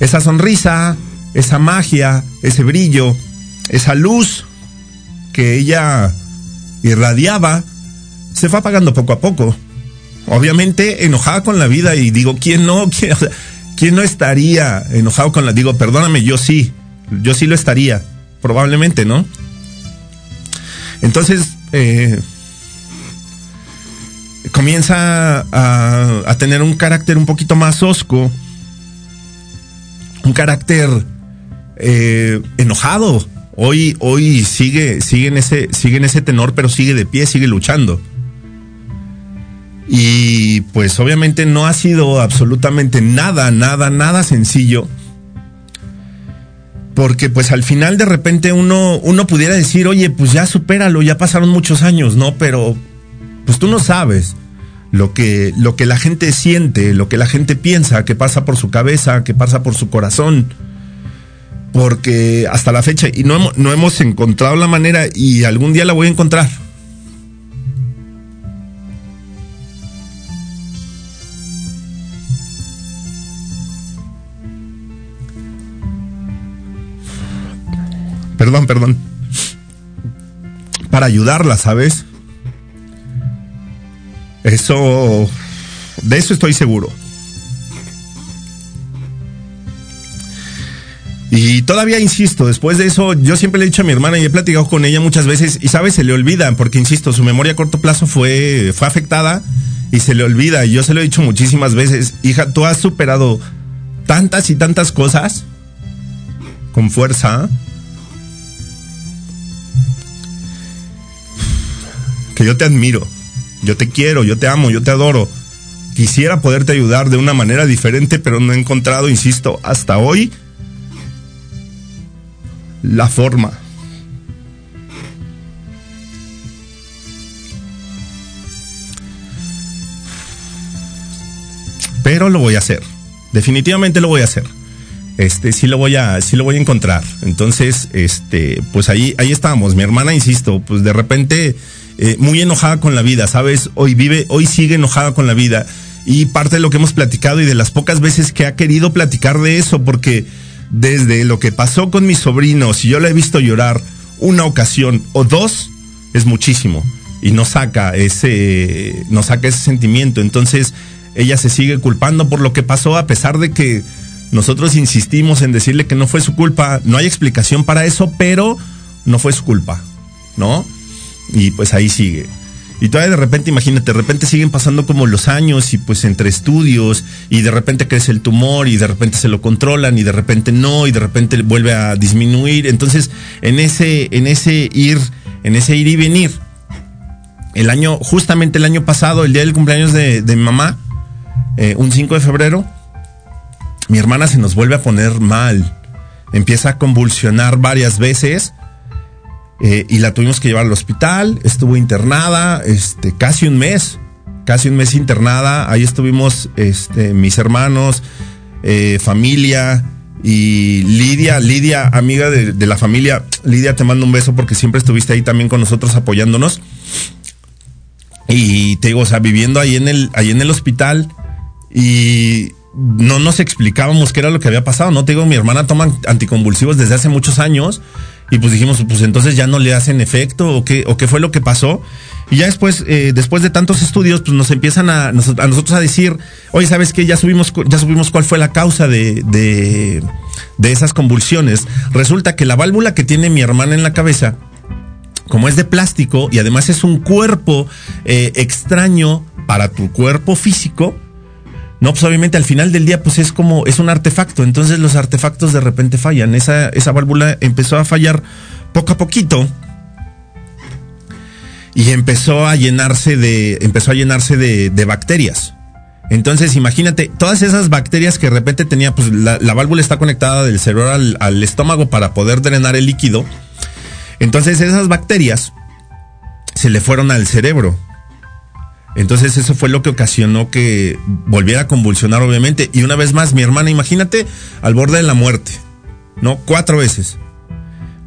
esa sonrisa, esa magia, ese brillo, esa luz que ella irradiaba, se fue apagando poco a poco. Obviamente enojada con la vida y digo, ¿quién no? ¿Quién, ¿quién no estaría enojado con la... Digo, perdóname, yo sí, yo sí lo estaría, probablemente, ¿no? Entonces, eh, comienza a, a tener un carácter un poquito más osco, un carácter eh, enojado. Hoy, hoy sigue, sigue, en ese, sigue en ese tenor, pero sigue de pie, sigue luchando. Y pues obviamente no ha sido absolutamente nada, nada, nada sencillo. Porque pues al final de repente uno, uno pudiera decir, oye, pues ya supéralo, ya pasaron muchos años, ¿no? Pero pues tú no sabes lo que, lo que la gente siente, lo que la gente piensa, que pasa por su cabeza, que pasa por su corazón. Porque hasta la fecha, y no, hemos- no hemos encontrado la manera, y algún día la voy a encontrar. Perdón, perdón. Para ayudarla, ¿sabes? Eso, de eso estoy seguro. Y todavía insisto, después de eso, yo siempre le he dicho a mi hermana y he platicado con ella muchas veces, y sabes, se le olvida, porque insisto, su memoria a corto plazo fue, fue afectada y se le olvida. Y yo se lo he dicho muchísimas veces, hija, tú has superado tantas y tantas cosas con fuerza que yo te admiro, yo te quiero, yo te amo, yo te adoro. Quisiera poderte ayudar de una manera diferente, pero no he encontrado, insisto, hasta hoy la forma. Pero lo voy a hacer. Definitivamente lo voy a hacer. Este, sí lo voy a, sí lo voy a encontrar. Entonces, este, pues ahí, ahí estábamos. Mi hermana, insisto, pues de repente, eh, muy enojada con la vida, ¿sabes? Hoy vive, hoy sigue enojada con la vida. Y parte de lo que hemos platicado y de las pocas veces que ha querido platicar de eso, porque desde lo que pasó con mis sobrinos, y yo la he visto llorar una ocasión o dos, es muchísimo. Y no saca ese, no saca ese sentimiento. Entonces, ella se sigue culpando por lo que pasó, a pesar de que nosotros insistimos en decirle que no fue su culpa. No hay explicación para eso, pero no fue su culpa, ¿no? Y pues ahí sigue. Y todavía de repente, imagínate, de repente siguen pasando como los años y pues entre estudios y de repente crece el tumor y de repente se lo controlan y de repente no y de repente vuelve a disminuir. Entonces, en ese, en ese ir, en ese ir y venir, el año, justamente el año pasado, el día del cumpleaños de, de mi mamá, eh, un 5 de febrero, mi hermana se nos vuelve a poner mal. Empieza a convulsionar varias veces eh, y la tuvimos que llevar al hospital. Estuvo internada este, casi un mes, casi un mes internada. Ahí estuvimos este, mis hermanos, eh, familia y Lidia, Lidia, amiga de, de la familia. Lidia, te mando un beso porque siempre estuviste ahí también con nosotros apoyándonos. Y te digo, o sea, viviendo ahí en el, ahí en el hospital y no nos explicábamos qué era lo que había pasado, ¿no? Te digo, mi hermana toma anticonvulsivos desde hace muchos años y pues dijimos, pues entonces ya no le hacen efecto o qué, o qué fue lo que pasó. Y ya después, eh, después de tantos estudios, pues nos empiezan a, nos- a nosotros a decir, oye, ¿sabes qué? Ya subimos, ya subimos cuál fue la causa de, de, de esas convulsiones. Resulta que la válvula que tiene mi hermana en la cabeza, como es de plástico y además es un cuerpo eh, extraño para tu cuerpo físico, no, pues obviamente al final del día pues es como, es un artefacto, entonces los artefactos de repente fallan, esa, esa válvula empezó a fallar poco a poquito y empezó a llenarse de, empezó a llenarse de, bacterias. Entonces, imagínate, todas esas bacterias que de repente tenía, pues la, la válvula está conectada del cerebro al estómago para poder drenar el líquido. Entonces, esas bacterias se le fueron al cerebro. Entonces eso fue lo que ocasionó que volviera a convulsionar, obviamente. Y una vez más, mi hermana, imagínate, al borde de la muerte. ¿No? Cuatro veces.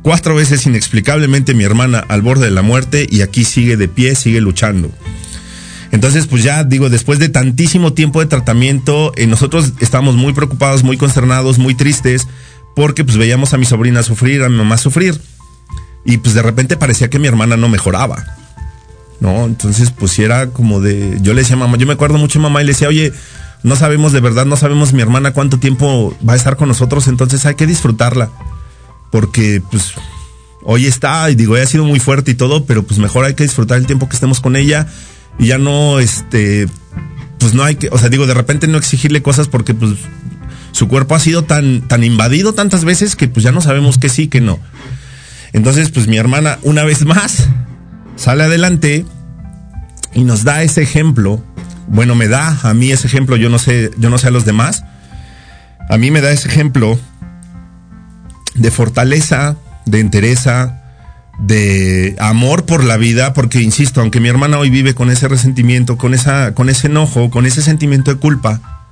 Cuatro veces inexplicablemente mi hermana al borde de la muerte y aquí sigue de pie, sigue luchando. Entonces, pues ya digo, después de tantísimo tiempo de tratamiento, eh, nosotros estábamos muy preocupados, muy consternados, muy tristes, porque pues veíamos a mi sobrina sufrir, a mi mamá sufrir. Y pues de repente parecía que mi hermana no mejoraba. ¿No? Entonces, pues sí era como de. Yo le decía a mamá, yo me acuerdo mucho a mamá y le decía, oye, no sabemos de verdad, no sabemos mi hermana cuánto tiempo va a estar con nosotros, entonces hay que disfrutarla. Porque, pues, hoy está, y digo, ha sido muy fuerte y todo, pero pues mejor hay que disfrutar el tiempo que estemos con ella y ya no, este, pues no hay que, o sea, digo, de repente no exigirle cosas porque pues su cuerpo ha sido tan, tan invadido tantas veces que pues ya no sabemos que sí, que no. Entonces, pues mi hermana, una vez más, sale adelante y nos da ese ejemplo. Bueno, me da a mí ese ejemplo, yo no sé, yo no sé a los demás. A mí me da ese ejemplo de fortaleza, de entereza, de amor por la vida, porque insisto, aunque mi hermana hoy vive con ese resentimiento, con esa, con ese enojo, con ese sentimiento de culpa,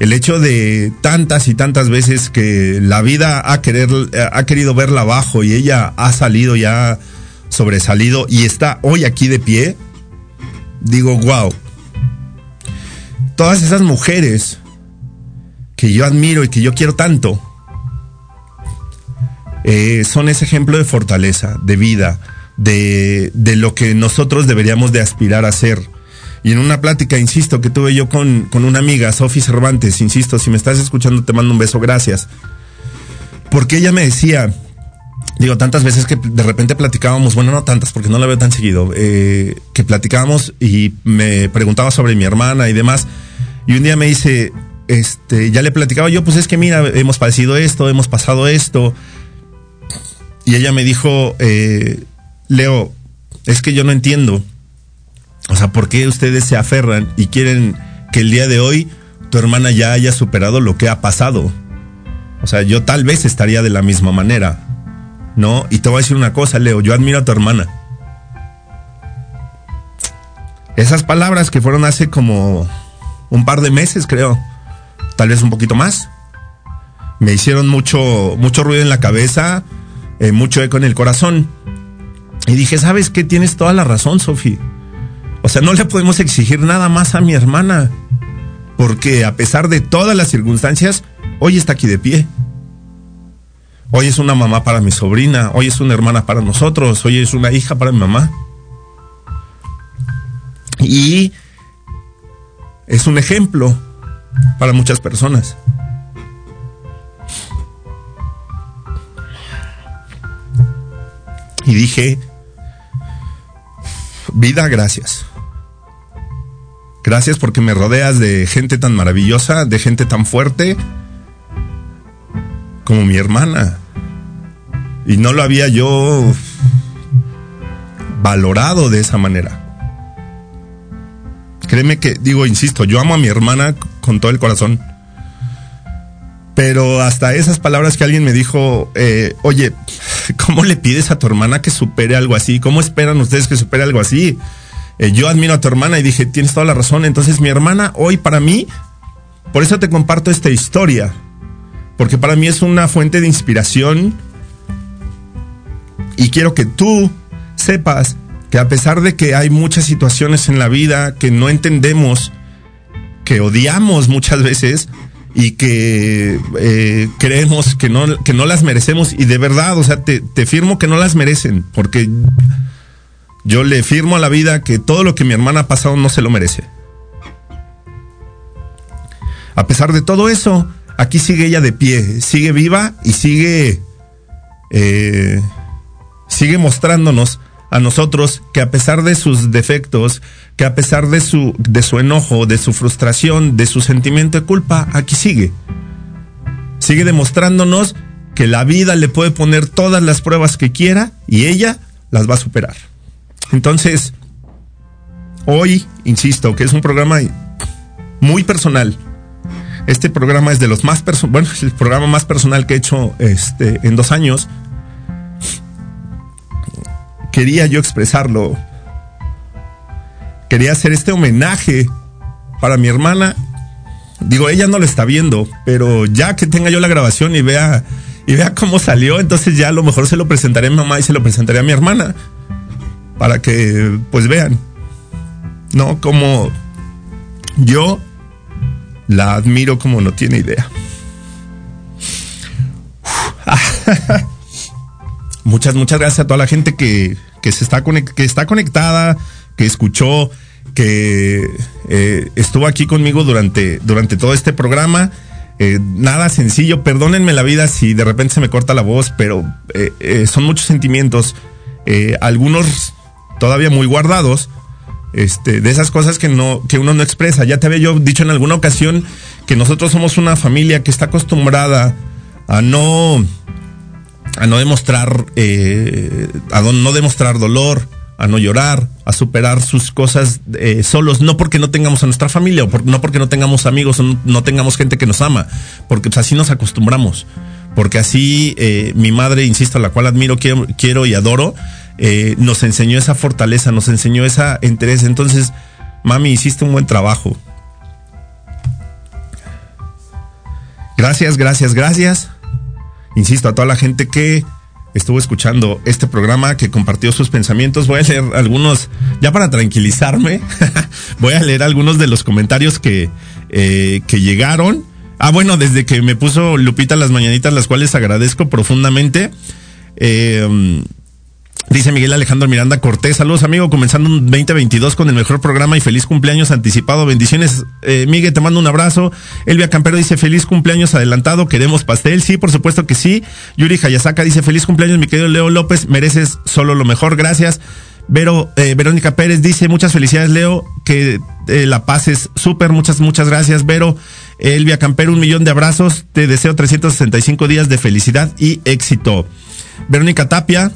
el hecho de tantas y tantas veces que la vida ha, querer, ha querido verla abajo y ella ha salido y ha sobresalido y está hoy aquí de pie, digo, wow. Todas esas mujeres que yo admiro y que yo quiero tanto, eh, son ese ejemplo de fortaleza, de vida, de, de, lo que nosotros deberíamos de aspirar a ser. Y en una plática, insisto, que tuve yo con, con una amiga, Sofi Cervantes, insisto, si me estás escuchando te mando un beso, gracias. Porque ella me decía, digo, tantas veces que de repente platicábamos, bueno, no tantas, porque no la veo tan seguido, eh, que platicábamos y me preguntaba sobre mi hermana y demás. Y un día me dice, este, ya le platicaba yo, pues es que mira, hemos padecido esto, hemos pasado esto. Y ella me dijo, eh, Leo, es que yo no entiendo. O sea, ¿por qué ustedes se aferran y quieren que el día de hoy tu hermana ya haya superado lo que ha pasado? O sea, yo tal vez estaría de la misma manera. ¿No? Y te voy a decir una cosa, Leo, yo admiro a tu hermana. Esas palabras que fueron hace como un par de meses, creo, tal vez un poquito más, me hicieron mucho, mucho ruido en la cabeza, eh, mucho eco en el corazón. Y dije, ¿sabes qué? Tienes toda la razón, Sofi. O sea, no le podemos exigir nada más a mi hermana. Porque a pesar de todas las circunstancias, hoy está aquí de pie. Hoy es una mamá para mi sobrina, hoy es una hermana para nosotros, hoy es una hija para mi mamá. Y es un ejemplo para muchas personas. Y dije, vida, gracias. Gracias porque me rodeas de gente tan maravillosa, de gente tan fuerte como mi hermana. Y no lo había yo valorado de esa manera. Créeme que, digo, insisto, yo amo a mi hermana con todo el corazón. Pero hasta esas palabras que alguien me dijo, eh, oye, ¿cómo le pides a tu hermana que supere algo así? ¿Cómo esperan ustedes que supere algo así? Eh, yo admiro a tu hermana y dije, tienes toda la razón. Entonces mi hermana hoy para mí, por eso te comparto esta historia, porque para mí es una fuente de inspiración y quiero que tú sepas que a pesar de que hay muchas situaciones en la vida que no entendemos, que odiamos muchas veces y que eh, creemos que no, que no las merecemos y de verdad, o sea, te, firmo que no las merecen, porque yo le firmo a la vida que todo lo que mi hermana ha pasado no se lo merece. A pesar de todo eso, aquí sigue ella de pie, sigue viva y sigue, eh, sigue mostrándonos a nosotros que a pesar de sus defectos, que a pesar de su, de su enojo, de su frustración, de su sentimiento de culpa, aquí sigue. Sigue demostrándonos que la vida le puede poner todas las pruebas que quiera y ella las va a superar. Entonces, hoy, insisto, que es un programa muy personal. Este programa es de los más bueno, es el programa más personal que he hecho este, en dos años. Quería yo expresarlo. Quería hacer este homenaje para mi hermana. Digo, ella no lo está viendo, pero ya que tenga yo la grabación y vea y vea cómo salió, entonces ya a lo mejor se lo presentaré a mi mamá y se lo presentaré a mi hermana para que pues vean. ¿no? Como yo la admiro como no tiene idea. muchas, muchas gracias a toda la gente que, que se está, que está conectada, que escuchó, que eh, estuvo aquí conmigo durante, durante todo este programa. Eh, nada sencillo, perdónenme la vida si de repente se me corta la voz, pero eh, son muchos sentimientos, algunos todavía muy guardados, este, de esas cosas que no, que uno no expresa. Ya te había yo dicho en alguna ocasión que nosotros somos una familia que está acostumbrada a no, a no demostrar, eh, a no demostrar dolor, a no llorar, a superar sus cosas eh, solos, no porque no tengamos a nuestra familia, o no porque no tengamos amigos, o no, tengamos gente que nos ama, porque pues, así nos acostumbramos. Porque así eh, mi madre, insisto, a la cual admiro, quiero, quiero y adoro, eh, nos enseñó esa fortaleza, nos enseñó esa entereza. Entonces, mami, hiciste un buen trabajo. Gracias, gracias, gracias. Insisto, a toda la gente que estuvo escuchando este programa, que compartió sus pensamientos. Voy a leer algunos, ya para tranquilizarme, voy a leer algunos de los comentarios que, eh, que llegaron. Ah, bueno, desde que me puso Lupita las mañanitas, las cuales agradezco profundamente. Eh, Dice Miguel Alejandro Miranda Cortés, saludos amigo, comenzando un 2022 con el mejor programa y feliz cumpleaños anticipado, bendiciones. Eh, Miguel, te mando un abrazo. Elvia Campero dice feliz cumpleaños adelantado, queremos pastel, sí, por supuesto que sí. Yuri Hayasaka dice feliz cumpleaños mi querido Leo López, mereces solo lo mejor, gracias. Vero, eh, Verónica Pérez dice muchas felicidades Leo, que eh, la pases súper, muchas, muchas gracias Vero. Elvia Campero, un millón de abrazos, te deseo 365 días de felicidad y éxito. Verónica Tapia,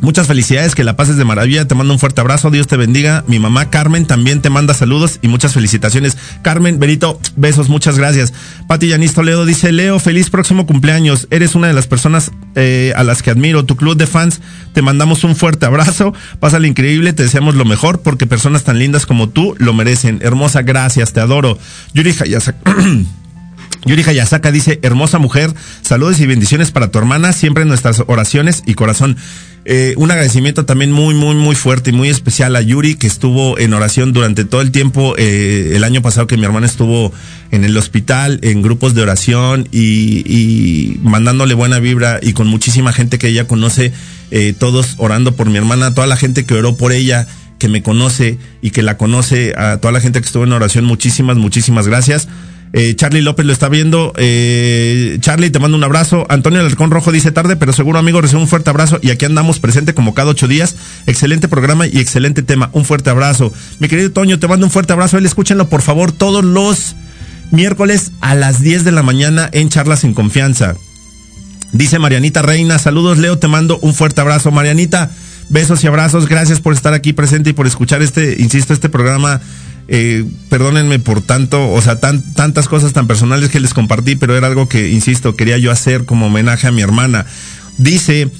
Muchas felicidades, que la pases de maravilla. Te mando un fuerte abrazo. Dios te bendiga. Mi mamá Carmen también te manda saludos y muchas felicitaciones. Carmen, Berito, besos, muchas gracias. Pati Yanis Toledo dice: Leo, feliz próximo cumpleaños. Eres una de las personas eh, a las que admiro. Tu club de fans, te mandamos un fuerte abrazo. Pásale increíble, te deseamos lo mejor porque personas tan lindas como tú lo merecen. Hermosa, gracias, te adoro. Yuri Hayasaka. Yuri Hayasaka dice, hermosa mujer, saludos y bendiciones para tu hermana, siempre en nuestras oraciones y corazón. Eh, un agradecimiento también muy, muy, muy fuerte y muy especial a Yuri, que estuvo en oración durante todo el tiempo, eh, el año pasado que mi hermana estuvo en el hospital, en grupos de oración y, y mandándole buena vibra y con muchísima gente que ella conoce, eh, todos orando por mi hermana, toda la gente que oró por ella, que me conoce y que la conoce, a toda la gente que estuvo en oración, muchísimas, muchísimas gracias. Eh, Charlie López lo está viendo. Eh, Charlie, te mando un abrazo. Antonio Alarcón Rojo dice tarde, pero seguro amigo, recibe un fuerte abrazo. Y aquí andamos presente como cada ocho días. Excelente programa y excelente tema. Un fuerte abrazo. Mi querido Toño, te mando un fuerte abrazo. Él escúchenlo por favor todos los miércoles a las 10 de la mañana en Charlas en Confianza. Dice Marianita Reina, saludos Leo, te mando un fuerte abrazo. Marianita, besos y abrazos. Gracias por estar aquí presente y por escuchar este, insisto, este programa eh, perdónenme por tanto, o sea, tan, tantas cosas tan personales que les compartí, pero era algo que, insisto, quería yo hacer como homenaje a mi hermana. Dice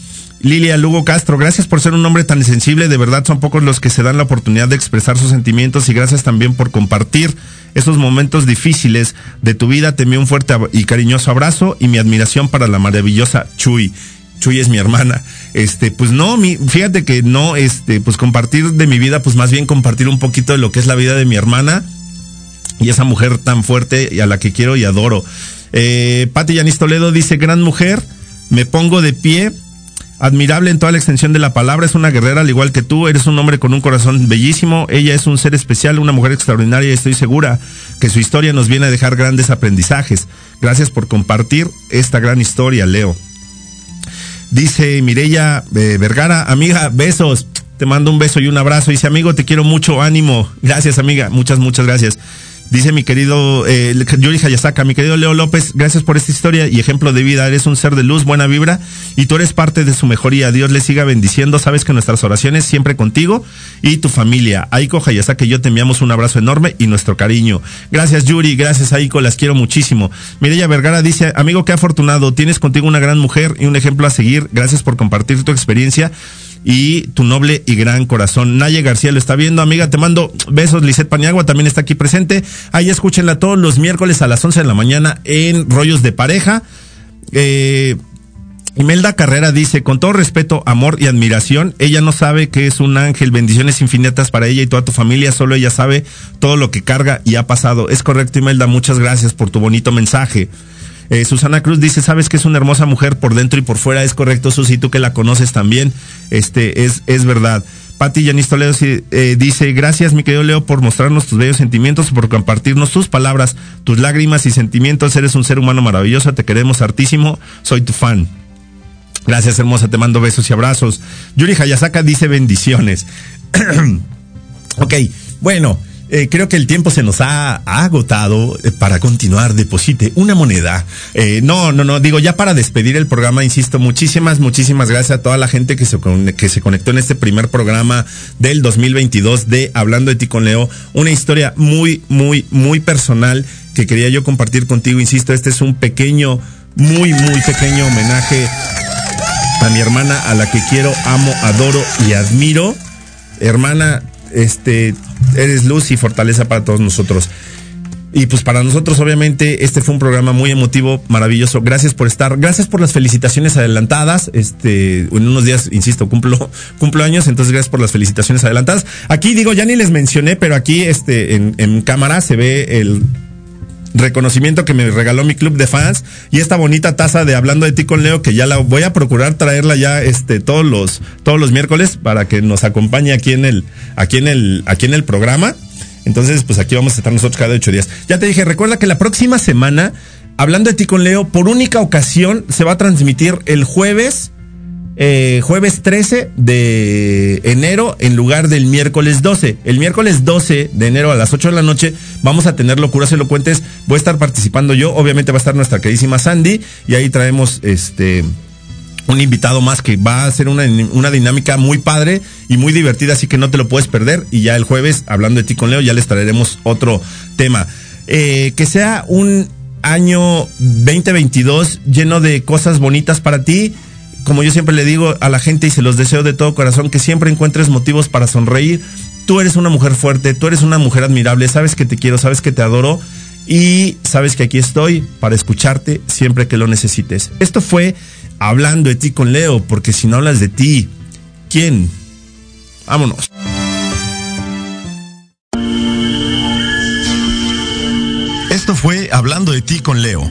Lilia Lugo Castro, gracias por ser un hombre tan sensible, de verdad son pocos los que se dan la oportunidad de expresar sus sentimientos y gracias también por compartir esos momentos difíciles de tu vida. Te envío un fuerte y cariñoso abrazo y mi admiración para la maravillosa Chuy. Chuy es mi hermana. Este, pues no, fíjate que no, este, pues compartir de mi vida, pues más bien compartir un poquito de lo que es la vida de mi hermana y esa mujer tan fuerte y a la que quiero y adoro. Eh, Pati Yanis Toledo dice, gran mujer, me pongo de pie, admirable en toda la extensión de la palabra, es una guerrera al igual que tú, eres un hombre con un corazón bellísimo, ella es un ser especial, una mujer extraordinaria y estoy segura que su historia nos viene a dejar grandes aprendizajes. Gracias por compartir esta gran historia, Leo. Dice Mireya eh, Vergara, amiga, besos. Te mando un beso y un abrazo. Dice, amigo, te quiero mucho, ánimo. Gracias, amiga. Muchas, muchas gracias. Dice mi querido eh, Yuri Hayasaka, mi querido Leo López, gracias por esta historia y ejemplo de vida. Eres un ser de luz, buena vibra y tú eres parte de su mejoría. Dios le siga bendiciendo. Sabes que nuestras oraciones siempre contigo y tu familia. Aiko Hayasaka y yo te enviamos un abrazo enorme y nuestro cariño. Gracias Yuri, gracias Aiko, las quiero muchísimo. Mireya Vergara dice, amigo, qué afortunado. Tienes contigo una gran mujer y un ejemplo a seguir. Gracias por compartir tu experiencia y tu noble y gran corazón. Naye García lo está viendo, amiga, te mando besos. Lisette Paniagua también está aquí presente. Ahí escúchenla todos los miércoles a las 11 de la mañana en Rollos de Pareja. Eh, Imelda Carrera dice, con todo respeto, amor y admiración, ella no sabe que es un ángel, bendiciones infinitas para ella y toda tu familia, solo ella sabe todo lo que carga y ha pasado. Es correcto, Imelda, muchas gracias por tu bonito mensaje. Eh, Susana Cruz dice, sabes que es una hermosa mujer por dentro y por fuera, es correcto, Susi, tú que la conoces también, este, es, es verdad. Pati Yanis Toledo eh, dice, gracias mi querido Leo por mostrarnos tus bellos sentimientos, por compartirnos tus palabras, tus lágrimas y sentimientos. Eres un ser humano maravilloso, te queremos hartísimo, soy tu fan. Gracias, hermosa, te mando besos y abrazos. Yuri Hayasaka dice bendiciones. ok, bueno, eh, creo que el tiempo se nos ha, agotado eh, para continuar. Deposite una moneda. Eh, no, no, no, digo, ya para despedir el programa, insisto, muchísimas, muchísimas gracias a toda la gente que se, que se conectó en este primer programa del 2022 de Hablando de ti con Leo. Una historia muy, muy, muy personal que quería yo compartir contigo. Insisto, este es un pequeño, muy, muy pequeño homenaje a mi hermana, a la que quiero, amo, adoro y admiro. Hermana, este, eres luz y fortaleza para todos nosotros. Y pues para nosotros, obviamente, este fue un programa muy emotivo, maravilloso. Gracias por estar, gracias por las felicitaciones adelantadas. Este, en unos días, insisto, cumplo, cumplo años, entonces gracias por las felicitaciones adelantadas. Aquí digo, ya ni les mencioné, pero aquí, este, en, en cámara se ve el reconocimiento que me regaló mi club de fans y esta bonita taza de hablando de ti con Leo que ya la voy a procurar traerla ya este todos los todos los miércoles para que nos acompañe aquí en el aquí en el aquí en el programa. Entonces, pues aquí vamos a estar nosotros cada ocho días. Ya te dije, recuerda que la próxima semana, hablando de ti con Leo, por única ocasión se va a transmitir el jueves eh, jueves 13 de enero en lugar del miércoles 12. El miércoles 12 de enero a las 8 de la noche vamos a tener locuras elocuentes. Voy a estar participando yo, obviamente va a estar nuestra queridísima Sandy y ahí traemos este un invitado más que va a ser una, una dinámica muy padre y muy divertida, así que no te lo puedes perder. Y ya el jueves, hablando de ti con Leo, ya les traeremos otro tema. Eh, que sea un año 2022 lleno de cosas bonitas para ti como yo siempre le digo a la gente y se los deseo de todo corazón, que siempre encuentres motivos para sonreír. Tú eres una mujer fuerte, tú eres una mujer admirable, sabes que te quiero, sabes que te adoro y sabes que aquí estoy para escucharte siempre que lo necesites. Esto fue hablando de ti con Leo, porque si no hablas de ti, ¿quién? Vámonos. Esto fue Hablando de ti con Leo.